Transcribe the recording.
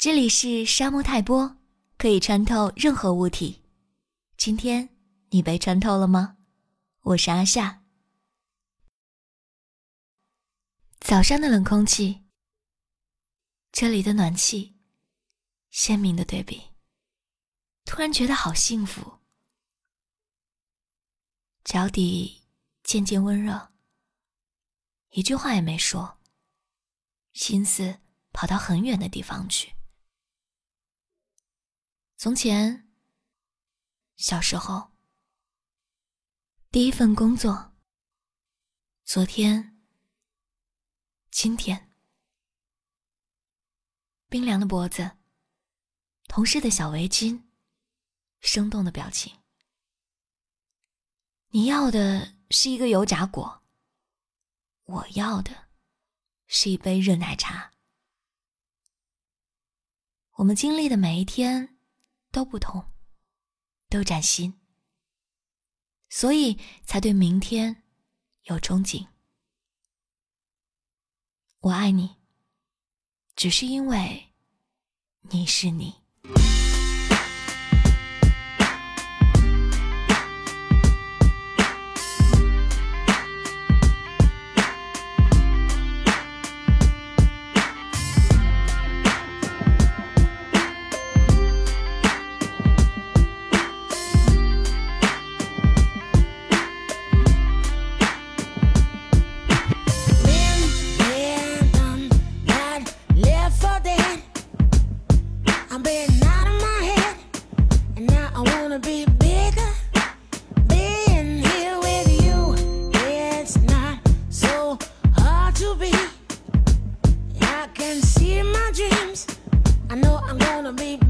这里是沙漠泰波，可以穿透任何物体。今天你被穿透了吗？我是阿夏。早上的冷空气，这里的暖气，鲜明的对比，突然觉得好幸福。脚底渐渐温热，一句话也没说，心思跑到很远的地方去。从前，小时候，第一份工作，昨天，今天，冰凉的脖子，同事的小围巾，生动的表情。你要的是一个油炸果，我要的是一杯热奶茶。我们经历的每一天。都不同，都崭新，所以才对明天有憧憬。我爱你，只是因为你是你。been out of my head, and now I wanna be bigger. Being here with you, it's not so hard to be. I can see my dreams. I know I'm gonna be.